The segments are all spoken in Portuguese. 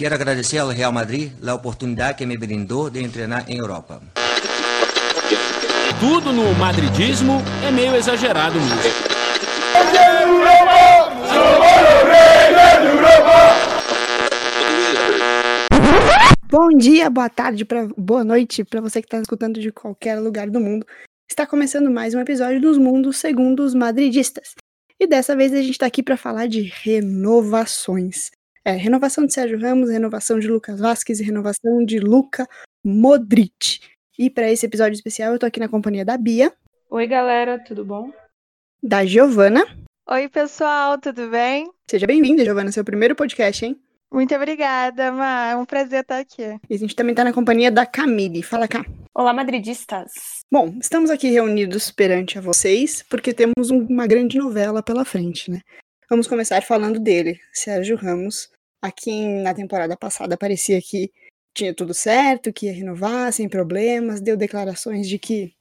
Quero agradecer ao Real Madrid a oportunidade que me brindou de treinar em Europa. Tudo no madridismo é meio exagerado mesmo. Bom dia, boa tarde, pra, boa noite para você que está escutando de qualquer lugar do mundo. Está começando mais um episódio dos Mundos segundo os madridistas. E dessa vez a gente está aqui para falar de renovações. É, renovação de Sérgio Ramos, renovação de Lucas Vasquez e renovação de Luca Modric. E para esse episódio especial eu tô aqui na companhia da Bia. Oi, galera, tudo bom? Da Giovana. Oi, pessoal, tudo bem? Seja bem-vinda, Giovana, seu primeiro podcast, hein? Muito obrigada, Ma. É um prazer estar aqui. E a gente também está na companhia da Camille. Fala cá. Olá, madridistas. Bom, estamos aqui reunidos perante a vocês porque temos uma grande novela pela frente, né? Vamos começar falando dele, Sérgio Ramos. Aqui na temporada passada parecia que tinha tudo certo, que ia renovar sem problemas, deu declarações de que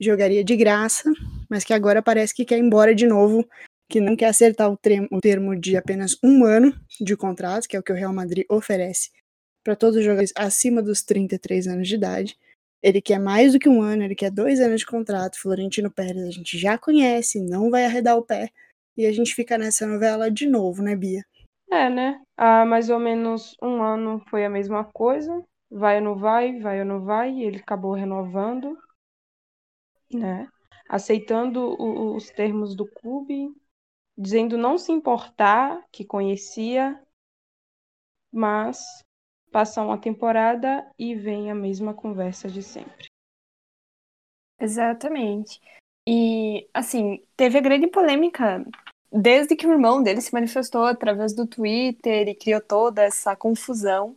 jogaria de graça, mas que agora parece que quer ir embora de novo que não quer acertar o, o termo de apenas um ano de contrato, que é o que o Real Madrid oferece para todos os jogadores acima dos 33 anos de idade. Ele quer mais do que um ano, ele quer dois anos de contrato. Florentino Pérez a gente já conhece, não vai arredar o pé. E a gente fica nessa novela de novo, né, Bia? É, né? Há mais ou menos um ano foi a mesma coisa. Vai ou não vai, vai ou não vai. E ele acabou renovando, né? Aceitando os termos do clube, dizendo não se importar, que conhecia, mas passa uma temporada e vem a mesma conversa de sempre. Exatamente. E, assim, teve a grande polêmica desde que o irmão dele se manifestou através do Twitter e criou toda essa confusão.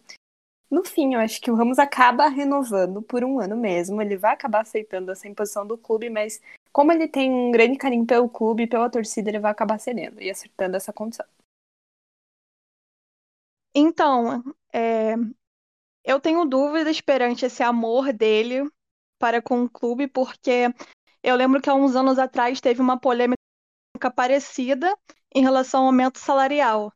No fim, eu acho que o Ramos acaba renovando por um ano mesmo. Ele vai acabar aceitando essa imposição do clube, mas como ele tem um grande carinho pelo clube e pela torcida, ele vai acabar cedendo e acertando essa condição. Então, é, eu tenho dúvidas perante esse amor dele para com o clube, porque eu lembro que há uns anos atrás teve uma polêmica parecida em relação ao aumento salarial,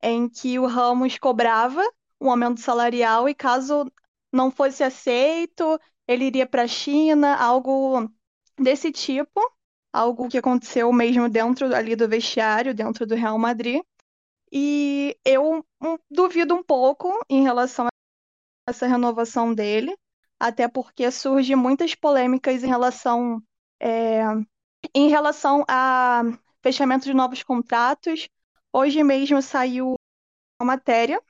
em que o Ramos cobrava um aumento salarial e caso não fosse aceito, ele iria para a China, algo desse tipo, algo que aconteceu mesmo dentro ali do vestiário, dentro do Real Madrid. E eu um, duvido um pouco em relação a essa renovação dele, até porque surge muitas polêmicas em relação é, em relação a fechamento de novos contratos. Hoje mesmo saiu uma matéria,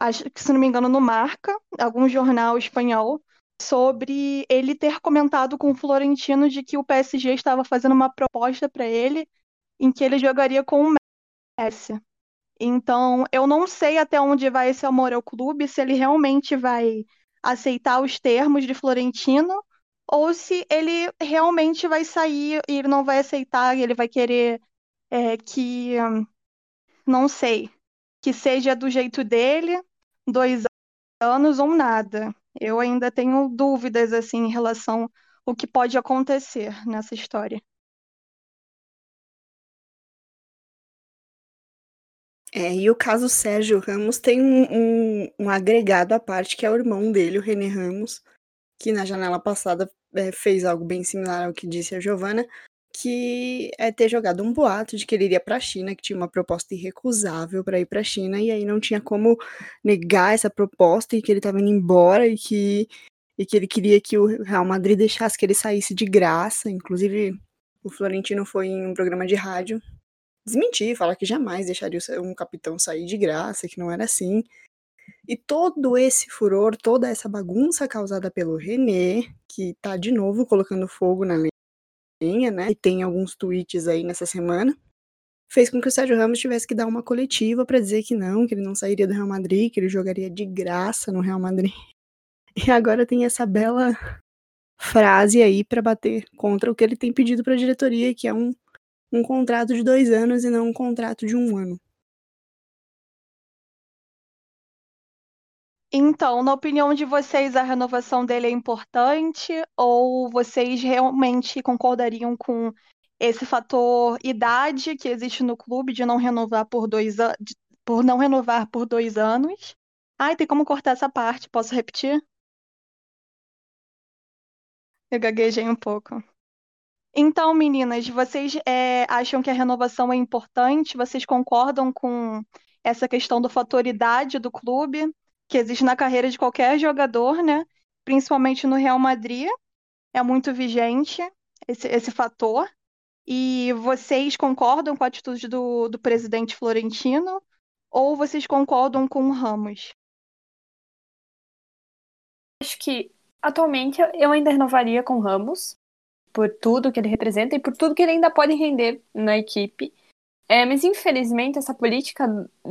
acho que se não me engano no Marca, algum jornal espanhol, sobre ele ter comentado com o Florentino de que o PSG estava fazendo uma proposta para ele em que ele jogaria com o Messi. Então, eu não sei até onde vai esse amor ao clube, se ele realmente vai aceitar os termos de Florentino ou se ele realmente vai sair e ele não vai aceitar ele vai querer é, que, não sei, que seja do jeito dele, dois anos ou nada eu ainda tenho dúvidas assim em relação ao que pode acontecer nessa história. É, e o caso Sérgio Ramos tem um, um, um, agregado à parte, que é o irmão dele, o René Ramos, que na janela passada é, fez algo bem similar ao que disse a Giovana, que é ter jogado um boato de que ele iria para a China, que tinha uma proposta irrecusável para ir para a China, e aí não tinha como negar essa proposta e que ele estava indo embora e que, e que ele queria que o Real Madrid deixasse que ele saísse de graça. Inclusive, o Florentino foi em um programa de rádio desmentir, falar que jamais deixaria um capitão sair de graça, que não era assim. E todo esse furor, toda essa bagunça causada pelo René, que tá de novo colocando fogo na né? E tem alguns tweets aí nessa semana. Fez com que o Sérgio Ramos tivesse que dar uma coletiva para dizer que não, que ele não sairia do Real Madrid, que ele jogaria de graça no Real Madrid. E agora tem essa bela frase aí para bater contra o que ele tem pedido para a diretoria, que é um, um contrato de dois anos e não um contrato de um ano. Então, na opinião de vocês, a renovação dele é importante ou vocês realmente concordariam com esse fator idade que existe no clube de não renovar por dois, por não renovar por dois anos? Ai, tem como cortar essa parte? Posso repetir? Eu gaguejei um pouco. Então, meninas, vocês é, acham que a renovação é importante? Vocês concordam com essa questão do fator idade do clube, que existe na carreira de qualquer jogador, né? Principalmente no Real Madrid, é muito vigente esse, esse fator. E vocês concordam com a atitude do, do presidente Florentino? Ou vocês concordam com o Ramos? Acho que atualmente eu ainda renovaria com o Ramos, por tudo que ele representa e por tudo que ele ainda pode render na equipe. É, mas infelizmente essa política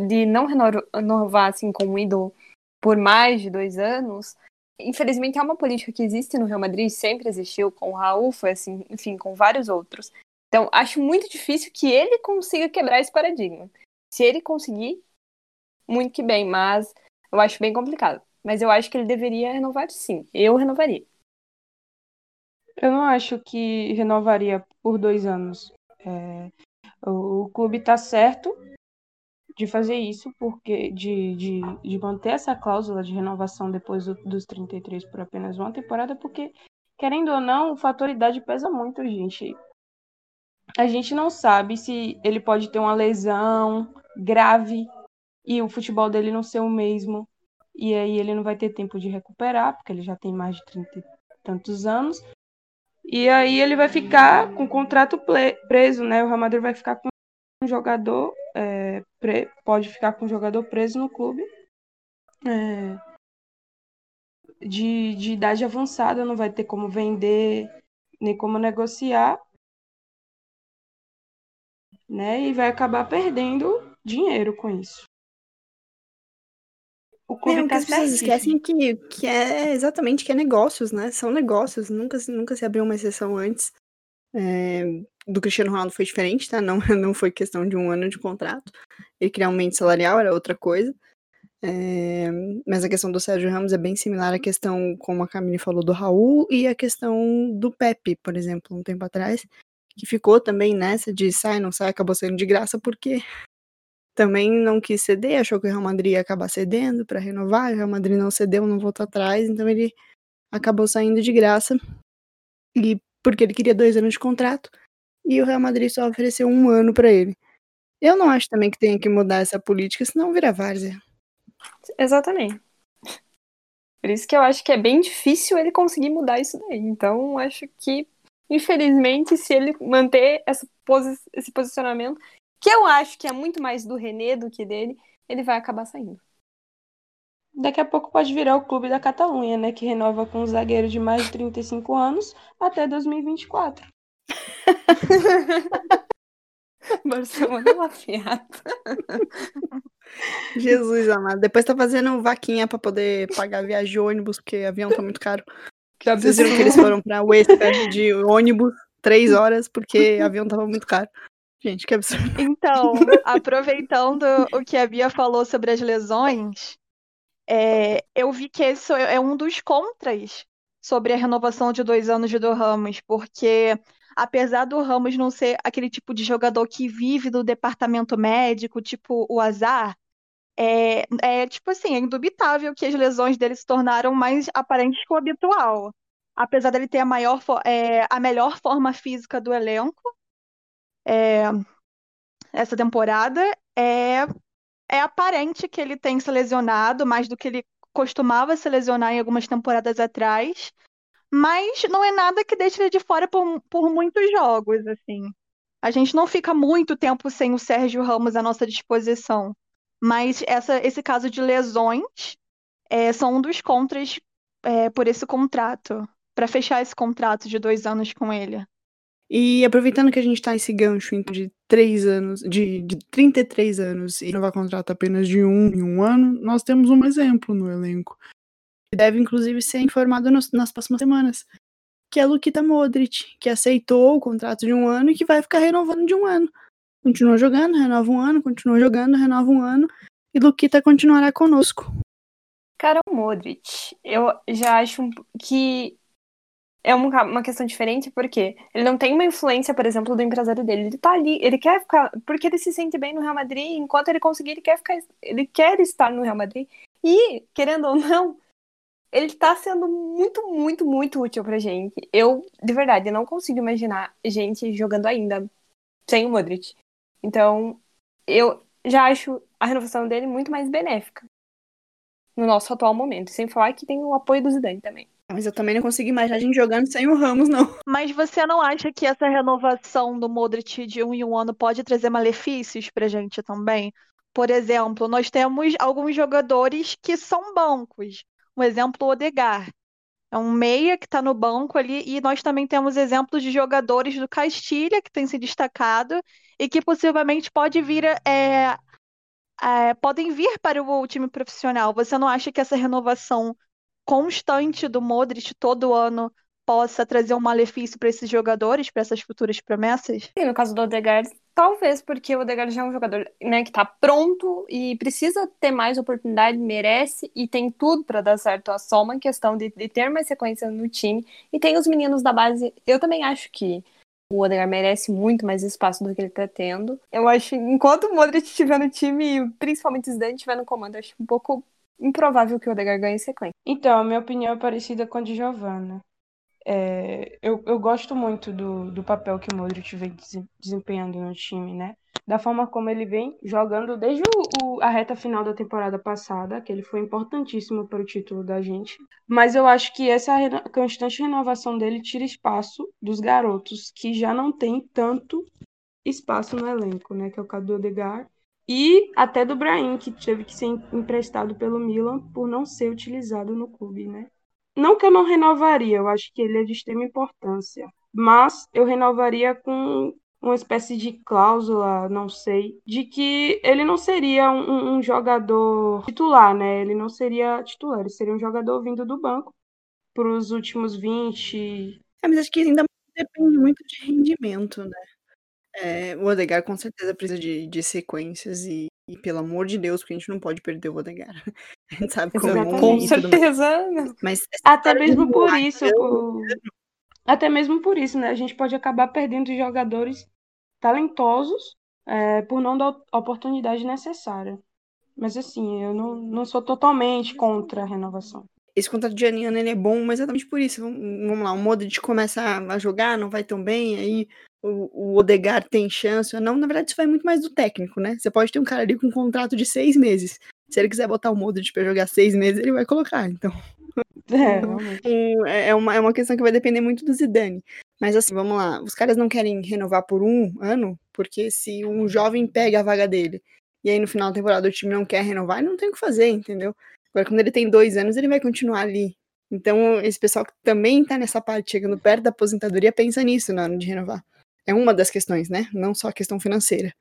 de não renovar assim com o ídolo por mais de dois anos, infelizmente é uma política que existe no Real Madrid, sempre existiu com o Raul, foi assim, enfim, com vários outros. Então acho muito difícil que ele consiga quebrar esse paradigma. Se ele conseguir, muito que bem, mas eu acho bem complicado. Mas eu acho que ele deveria renovar sim. Eu renovaria. Eu não acho que renovaria por dois anos. É, o, o clube está certo de fazer isso, porque de, de, de manter essa cláusula de renovação depois do, dos 33 por apenas uma temporada, porque, querendo ou não, o fator idade pesa muito, gente. A gente não sabe se ele pode ter uma lesão grave e o futebol dele não ser o mesmo. E aí ele não vai ter tempo de recuperar, porque ele já tem mais de 30 e tantos anos. E aí ele vai ficar com o contrato preso, né? O Real Madrid vai ficar com um jogador, é, pode ficar com um jogador preso no clube. É, de, de idade avançada, não vai ter como vender, nem como negociar. Né? E vai acabar perdendo dinheiro com isso. O clube é, tá as pessoas esquecem que, que é exatamente que é negócios, né? São negócios, nunca, nunca se abriu uma exceção antes. É, do Cristiano Ronaldo foi diferente, tá? Não, não foi questão de um ano de contrato. Ele criar um mente salarial era outra coisa. É, mas a questão do Sérgio Ramos é bem similar à questão, como a Camille falou, do Raul e a questão do Pepe, por exemplo, um tempo atrás, que ficou também nessa de sai, não sai, acabou saindo de graça porque também não quis ceder, achou que o Real Madrid ia acabar cedendo para renovar, o Real Madrid não cedeu, não voltou atrás, então ele acabou saindo de graça, e porque ele queria dois anos de contrato, e o Real Madrid só ofereceu um ano para ele. Eu não acho também que tenha que mudar essa política, senão vira várzea. Exatamente. Por isso que eu acho que é bem difícil ele conseguir mudar isso daí. Então, acho que, infelizmente, se ele manter essa posi esse posicionamento, que eu acho que é muito mais do René do que dele, ele vai acabar saindo. Daqui a pouco pode virar o clube da Catalunha, né? Que renova com um zagueiro de mais de 35 anos até 2024. Barcelona é uma fiata. Jesus amado. Depois tá fazendo vaquinha pra poder pagar viagem de ônibus, porque avião tá muito caro. Já Vocês viram que eles foram pra Wester de ônibus três horas porque avião tava muito caro. Gente, que absurdo. Então, aproveitando o que a Bia falou sobre as lesões, é, eu vi que esse é um dos contras sobre a renovação de dois anos de do Ramos, porque apesar do Ramos não ser aquele tipo de jogador que vive do departamento médico, tipo o Azar, é, é tipo assim, é indubitável que as lesões dele se tornaram mais aparentes que o habitual. Apesar dele ter a, maior, é, a melhor forma física do elenco, é, essa temporada, é, é aparente que ele tem se lesionado mais do que ele costumava se lesionar em algumas temporadas atrás, mas não é nada que deixe ele de fora por, por muitos jogos, assim. A gente não fica muito tempo sem o Sérgio Ramos à nossa disposição, mas essa, esse caso de lesões é, são um dos contras é, por esse contrato, para fechar esse contrato de dois anos com ele. E aproveitando que a gente tá nesse gancho então, de três anos, de, de 33 anos e vai contrato apenas de um em um ano, nós temos um exemplo no elenco. Que deve, inclusive, ser informado nos, nas próximas semanas. Que é Luquita Modric, que aceitou o contrato de um ano e que vai ficar renovando de um ano. Continua jogando, renova um ano, continua jogando, renova um ano. E Luquita continuará conosco. Cara, o Modric, eu já acho que é uma, questão diferente porque ele não tem uma influência, por exemplo, do empresário dele. Ele tá ali, ele quer ficar, porque ele se sente bem no Real Madrid, enquanto ele conseguir, ele quer ficar, ele quer estar no Real Madrid. E, querendo ou não, ele tá sendo muito, muito, muito útil pra gente. Eu, de verdade, não consigo imaginar gente jogando ainda sem o Modric. Então, eu já acho a renovação dele muito mais benéfica no nosso atual momento. Sem falar que tem o apoio do Zidane também. Mas eu também não consigo imaginar a gente jogando sem o Ramos, não. Mas você não acha que essa renovação do Modric de um em um ano pode trazer malefícios pra gente também? Por exemplo, nós temos alguns jogadores que são bancos. Um exemplo, o Odegar. É um meia que está no banco ali, e nós também temos exemplos de jogadores do Castilha que tem se destacado e que possivelmente pode vir é, é, podem vir para o time profissional. Você não acha que essa renovação constante do Modric todo ano possa trazer um malefício para esses jogadores, para essas futuras promessas? Sim, no caso do Odegaard, talvez porque o Odegaard já é um jogador né, que está pronto e precisa ter mais oportunidade, merece e tem tudo para dar certo. É só uma questão de, de ter mais sequência no time. E tem os meninos da base, eu também acho que o Odegaard merece muito mais espaço do que ele está tendo. Eu acho, enquanto o Modric estiver no time e principalmente o Zidane estiver no comando, acho um pouco improvável que o Odegaard ganhe sequência. Então, a minha opinião é parecida com a de Giovanna. É, eu, eu gosto muito do, do papel que o Modric vem desempenhando no time, né? Da forma como ele vem jogando desde o, o, a reta final da temporada passada, que ele foi importantíssimo para o título da gente. Mas eu acho que essa reno, constante renovação dele tira espaço dos garotos que já não tem tanto espaço no elenco, né? Que é o Cadu Odegar e até do Brahim, que teve que ser emprestado pelo Milan por não ser utilizado no clube, né? Não que eu não renovaria, eu acho que ele é de extrema importância. Mas eu renovaria com uma espécie de cláusula, não sei, de que ele não seria um, um, jogador titular, né? Ele não seria titular, ele seria um jogador vindo do banco para os últimos 20. É, mas acho que ainda depende muito de rendimento, né? É, o Odegar com certeza precisa de, de sequências e, e, pelo amor de Deus, porque a gente não pode perder o Odegar. A gente sabe como é Com certeza. Mas até mesmo por isso, por... até mesmo por isso, né? A gente pode acabar perdendo jogadores talentosos é, por não dar a oportunidade necessária. Mas assim, eu não, não sou totalmente contra a renovação. Esse contrato de Aniano ele é bom, mas exatamente por isso. Vamos lá, o Modric começa a jogar, não vai tão bem, aí o, o Odegar tem chance ou não, na verdade isso vai muito mais do técnico, né? Você pode ter um cara ali com um contrato de seis meses. Se ele quiser botar o Modric pra jogar seis meses, ele vai colocar, então... É, é, uma, é uma questão que vai depender muito do Zidane. Mas assim, vamos lá. Os caras não querem renovar por um ano, porque se um jovem pega a vaga dele e aí no final da temporada o time não quer renovar, ele não tem o que fazer, entendeu? Agora, quando ele tem dois anos, ele vai continuar ali. Então, esse pessoal que também tá nessa parte, chegando perto da aposentadoria, pensa nisso na hora de renovar é uma das questões, né? Não só a questão financeira.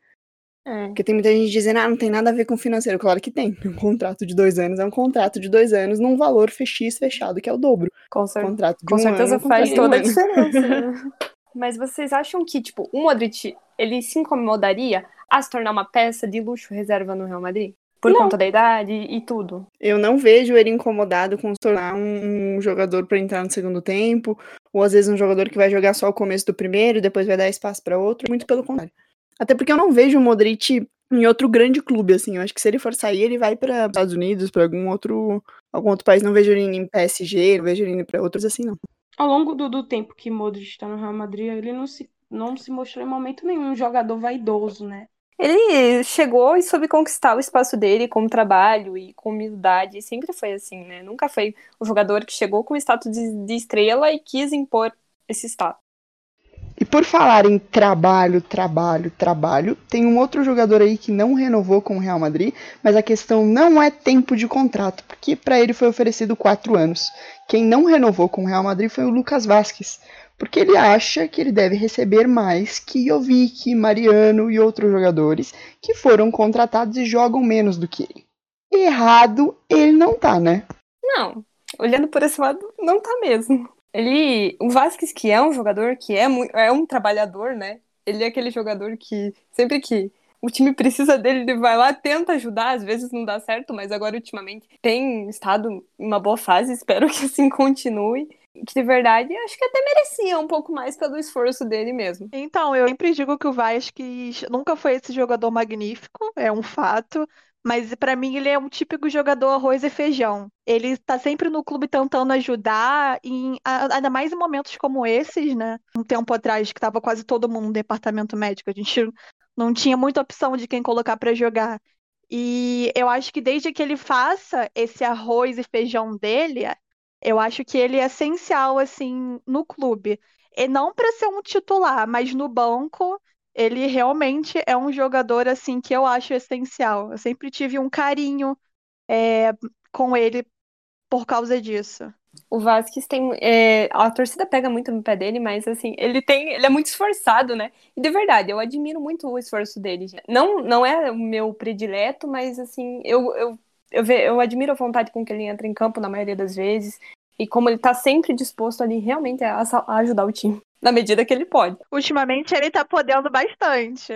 É. Porque tem muita gente dizendo, ah, não tem nada a ver com financeiro. Claro que tem. Um contrato de dois anos é um contrato de dois anos num valor X fechado, que é o dobro. Com, cer contrato com um certeza ano, faz toda a diferença. Né? Mas vocês acham que, tipo, o Modric, ele se incomodaria a se tornar uma peça de luxo reserva no Real Madrid? Por não. conta da idade e tudo. Eu não vejo ele incomodado com se tornar um, um jogador para entrar no segundo tempo, ou às vezes um jogador que vai jogar só o começo do primeiro depois vai dar espaço para outro. Muito pelo contrário. Até porque eu não vejo o Modric em outro grande clube, assim. Eu acho que se ele for sair, ele vai para Estados Unidos, para algum outro, algum outro país. Não vejo ele em PSG, não vejo ele para outros assim, não. Ao longo do, do tempo que Modric está no Real Madrid, ele não se, não se mostrou em momento nenhum um jogador vaidoso, né? Ele chegou e soube conquistar o espaço dele com trabalho e com humildade. Sempre foi assim, né? Nunca foi o jogador que chegou com o status de, estrela e quis impor esse status. E por falar em trabalho, trabalho, trabalho, tem um outro jogador aí que não renovou com o Real Madrid, mas a questão não é tempo de contrato, porque para ele foi oferecido quatro anos. Quem não renovou com o Real Madrid foi o Lucas Vasquez, porque ele acha que ele deve receber mais que Jovic, Mariano e outros jogadores que foram contratados e jogam menos do que ele. Errado ele não tá, né? Não, olhando por esse lado, não tá mesmo. Ele, o Vasquez, que é um jogador que é, é um trabalhador, né? Ele é aquele jogador que sempre que o time precisa dele, ele vai lá, tenta ajudar, às vezes não dá certo, mas agora ultimamente tem estado em uma boa fase, espero que assim continue. Que de verdade acho que até merecia um pouco mais pelo esforço dele mesmo. Então, eu sempre digo que o Vasquez nunca foi esse jogador magnífico, é um fato. Mas para mim ele é um típico jogador arroz e feijão. Ele tá sempre no clube tentando ajudar, em, ainda mais em momentos como esses, né? Um tempo atrás, que tava quase todo mundo no departamento médico. A gente não tinha muita opção de quem colocar para jogar. E eu acho que desde que ele faça esse arroz e feijão dele, eu acho que ele é essencial, assim, no clube. E não para ser um titular, mas no banco ele realmente é um jogador assim que eu acho essencial. Eu sempre tive um carinho é, com ele por causa disso. O Vasquez tem. É, a torcida pega muito no pé dele, mas assim, ele tem. Ele é muito esforçado, né? E de verdade, eu admiro muito o esforço dele. Não, não é o meu predileto, mas assim, eu, eu, eu, ve, eu admiro a vontade com que ele entra em campo na maioria das vezes. E como ele tá sempre disposto ali realmente a, a ajudar o time na medida que ele pode. Ultimamente ele tá podendo bastante.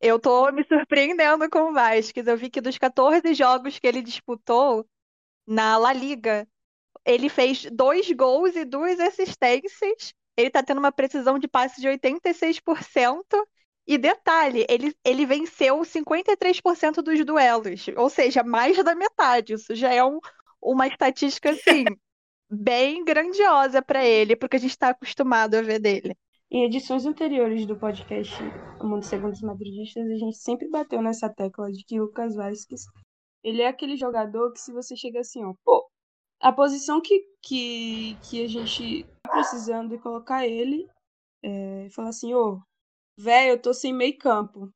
Eu tô me surpreendendo com o Vasquez. Eu vi que dos 14 jogos que ele disputou na La Liga, ele fez dois gols e duas assistências. Ele tá tendo uma precisão de passe de 86%. E detalhe, ele, ele venceu 53% dos duelos, ou seja, mais da metade. Isso já é um, uma estatística assim bem grandiosa para ele, porque a gente está acostumado a ver dele. Em edições anteriores do podcast O Mundo Segundo os Madridistas, a gente sempre bateu nessa tecla de que o Lucas Vasquez, ele é aquele jogador que se você chega assim, ó, pô, a posição que, que, que a gente tá precisando de colocar ele, é, falar assim, ô, velho, eu tô sem meio campo.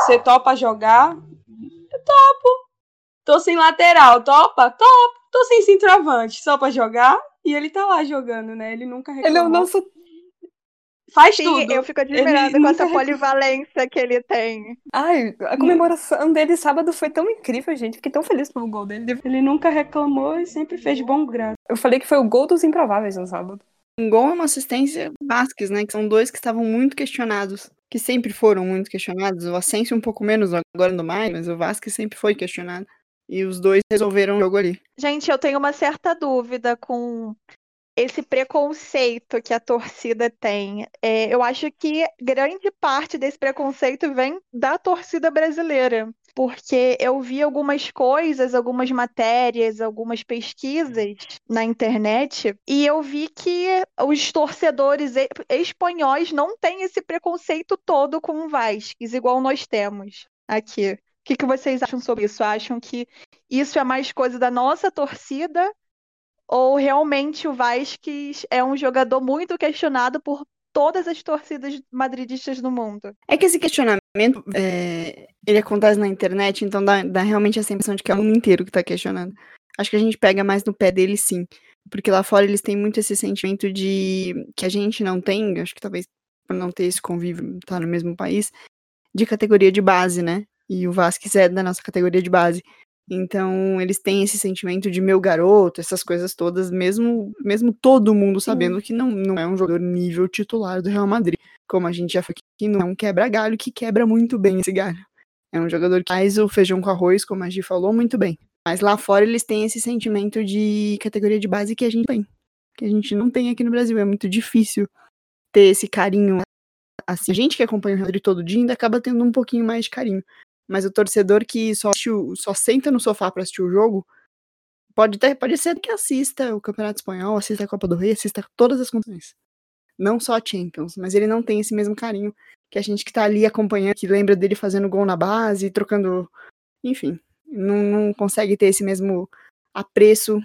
Você topa jogar? Eu topo. Tô sem lateral, topa? Topa tô sem centroavante, só pra jogar. E ele tá lá jogando, né? Ele nunca reclamou. Ele é o nosso... Faz Sim, tudo. Eu fico admirada ele com essa polivalência que ele tem. Ai, a comemoração dele sábado foi tão incrível, gente. Fiquei tão feliz pelo gol dele. Ele nunca reclamou e sempre fez bom grado. Eu falei que foi o gol dos improváveis no sábado. Um gol e uma assistência Vasquez, né? Que são dois que estavam muito questionados. Que sempre foram muito questionados. O Asensio um pouco menos agora no mais, mas o Vasquez sempre foi questionado. E os dois resolveram o jogo ali. Gente, eu tenho uma certa dúvida com esse preconceito que a torcida tem. É, eu acho que grande parte desse preconceito vem da torcida brasileira. Porque eu vi algumas coisas, algumas matérias, algumas pesquisas na internet, e eu vi que os torcedores espanhóis não têm esse preconceito todo com o Vasquez, igual nós temos aqui que, que vocês acham sobre isso? Acham que isso é mais coisa da nossa torcida? Ou realmente o Vasquez é um jogador muito questionado por todas as torcidas madridistas do mundo? É que esse questionamento, é, ele acontece na internet, então dá, dá realmente a sensação de que é o mundo inteiro que está questionando. Acho que a gente pega mais no pé dele, sim. Porque lá fora eles têm muito esse sentimento de que a gente não tem, acho que talvez por não ter esse convívio, tá no mesmo país, de categoria de base, né? e o Vasquez é da nossa categoria de base. Então, eles têm esse sentimento de meu garoto, essas coisas todas, mesmo mesmo todo mundo sabendo que não, não é um jogador nível titular do Real Madrid. Como a gente já falou que não é um quebra-galho que quebra muito bem esse galho. É um jogador que faz o feijão com arroz, como a Gi falou, muito bem. Mas lá fora eles têm esse sentimento de categoria de base que a gente tem. Que a gente não tem aqui no Brasil. É muito difícil ter esse carinho. Assim, a gente que acompanha o Real Madrid todo dia ainda acaba tendo um pouquinho mais de carinho. Mas o torcedor que só, só senta no sofá para assistir o jogo, pode, ter, pode ser que assista o Campeonato Espanhol, assista a Copa do Rei, assista todas as competições. Não só a Champions, mas ele não tem esse mesmo carinho que a gente que tá ali acompanhando, que lembra dele fazendo gol na base, trocando. Enfim, não, não consegue ter esse mesmo apreço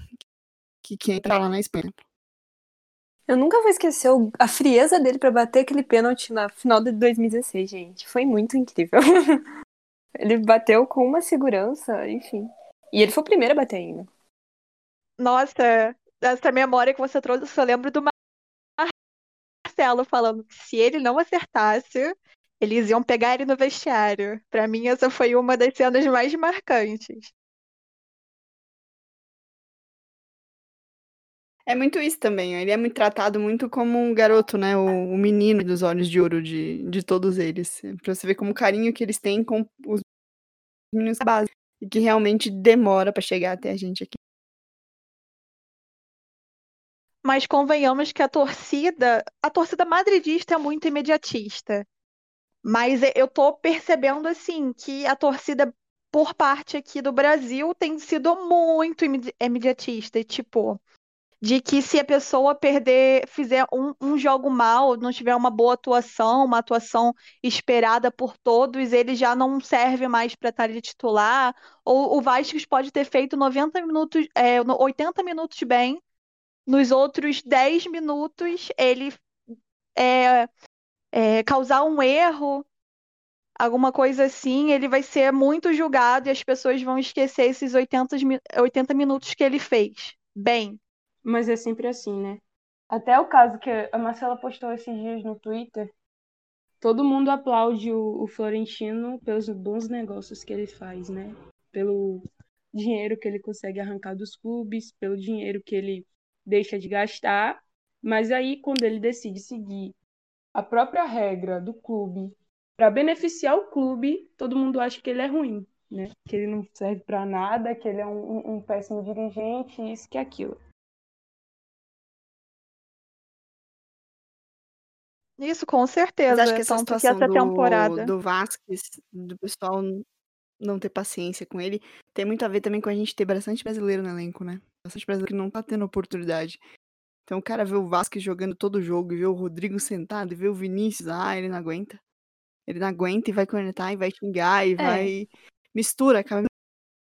que quem tá lá na Espanha. Eu nunca vou esquecer a frieza dele para bater aquele pênalti na final de 2016, gente. Foi muito incrível. Ele bateu com uma segurança, enfim. E ele foi o primeiro a bater ainda. Nossa, essa memória que você trouxe, eu lembro do Marcelo falando que se ele não acertasse, eles iam pegar ele no vestiário. Para mim, essa foi uma das cenas mais marcantes. É muito isso também. Ele é muito tratado muito como um garoto, né? O, o menino dos olhos de ouro de, de todos eles. Pra você ver como o carinho que eles têm com os meninos base. E que realmente demora para chegar até a gente aqui. mas convenhamos que a torcida, a torcida madridista é muito imediatista. Mas eu tô percebendo assim que a torcida por parte aqui do Brasil tem sido muito imediatista, tipo, de que se a pessoa perder, fizer um, um, jogo mal, não tiver uma boa atuação, uma atuação esperada por todos, ele já não serve mais para estar de titular. Ou o Vasco pode ter feito 90 minutos, é, 80 minutos bem, nos outros 10 minutos ele é, é, causar um erro, alguma coisa assim, ele vai ser muito julgado e as pessoas vão esquecer esses 80, 80 minutos que ele fez. Bem. Mas é sempre assim, né? Até o caso que a Marcela postou esses dias no Twitter, todo mundo aplaude o, o Florentino pelos bons negócios que ele faz, né? Pelo dinheiro que ele consegue arrancar dos clubes, pelo dinheiro que ele deixa de gastar, mas aí quando ele decide seguir a própria regra do clube para beneficiar o clube, todo mundo acha que ele é ruim, né? Que ele não serve para nada, que ele é um, um, péssimo dirigente, isso que aquilo. Isso, com certeza. Mas acho que essa Tanto situação essa do, temporada. do Vasquez, do pessoal não ter paciência com ele, tem muito a ver também com a gente ter bastante brasileiro no elenco, né? Bastante brasileiro que não tá tendo oportunidade. Então o cara vê o Vasquez jogando todo o jogo e vê o Rodrigo sentado e vê o Vinícius, ah, ele não aguenta. Ele não aguenta e vai conectar e vai xingar e É. vai. Mistura, acaba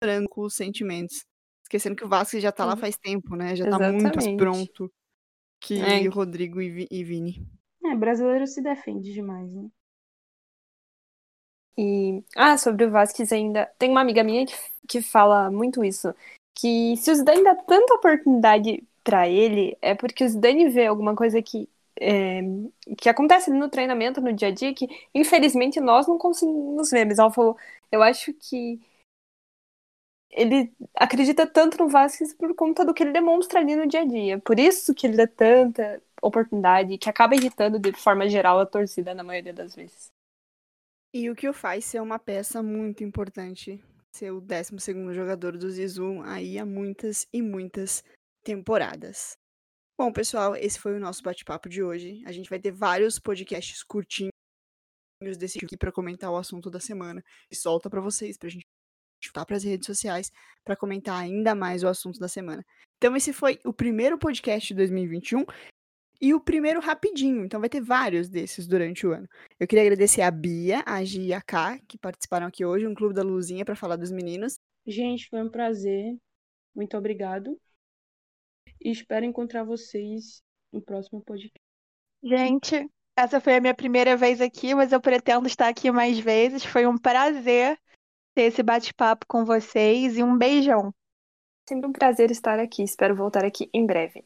misturando com os sentimentos. Esquecendo que o Vasquez já tá lá faz tempo, né? Já tá muito mais Exatamente. pronto que É. Rodrigo e, Vi- e Vini. É, brasileiro se defende demais, né? E, ah, sobre o Vasquez ainda, tem uma amiga minha que, que fala muito isso, que se o Zidane dá tanta oportunidade pra ele, é porque o Zidane vê alguma coisa que, é, que acontece no treinamento, no dia a dia, que infelizmente nós não conseguimos ver. Mas ela falou, eu acho que ele acredita tanto no Vasquez por conta do que ele demonstra ali no dia a dia. Por isso que ele dá tanta oportunidade, que acaba irritando de forma geral a torcida na maioria das vezes. E o que o faz ser uma peça muito importante, ser o 12 jogador do Zizu aí há muitas e muitas temporadas. Bom, pessoal, esse foi o nosso bate-papo de hoje. A gente vai ter vários podcasts curtinhos desse aqui para comentar o assunto da semana e solta para vocês, pra gente chutar para as redes sociais para comentar ainda mais o assunto da semana. Então esse foi o primeiro podcast de 2021 e o primeiro rapidinho, então vai ter vários desses durante o ano. Eu queria agradecer a Bia, a Gi e a K, que participaram aqui hoje, um Clube da Luzinha, para falar dos meninos. Gente, foi um prazer. Muito obrigado. E espero encontrar vocês no próximo podcast. Gente, essa foi a minha primeira vez aqui, mas eu pretendo estar aqui mais vezes. Foi um prazer ter esse bate-papo com vocês e um beijão. Sempre um prazer estar aqui. Espero voltar aqui em breve.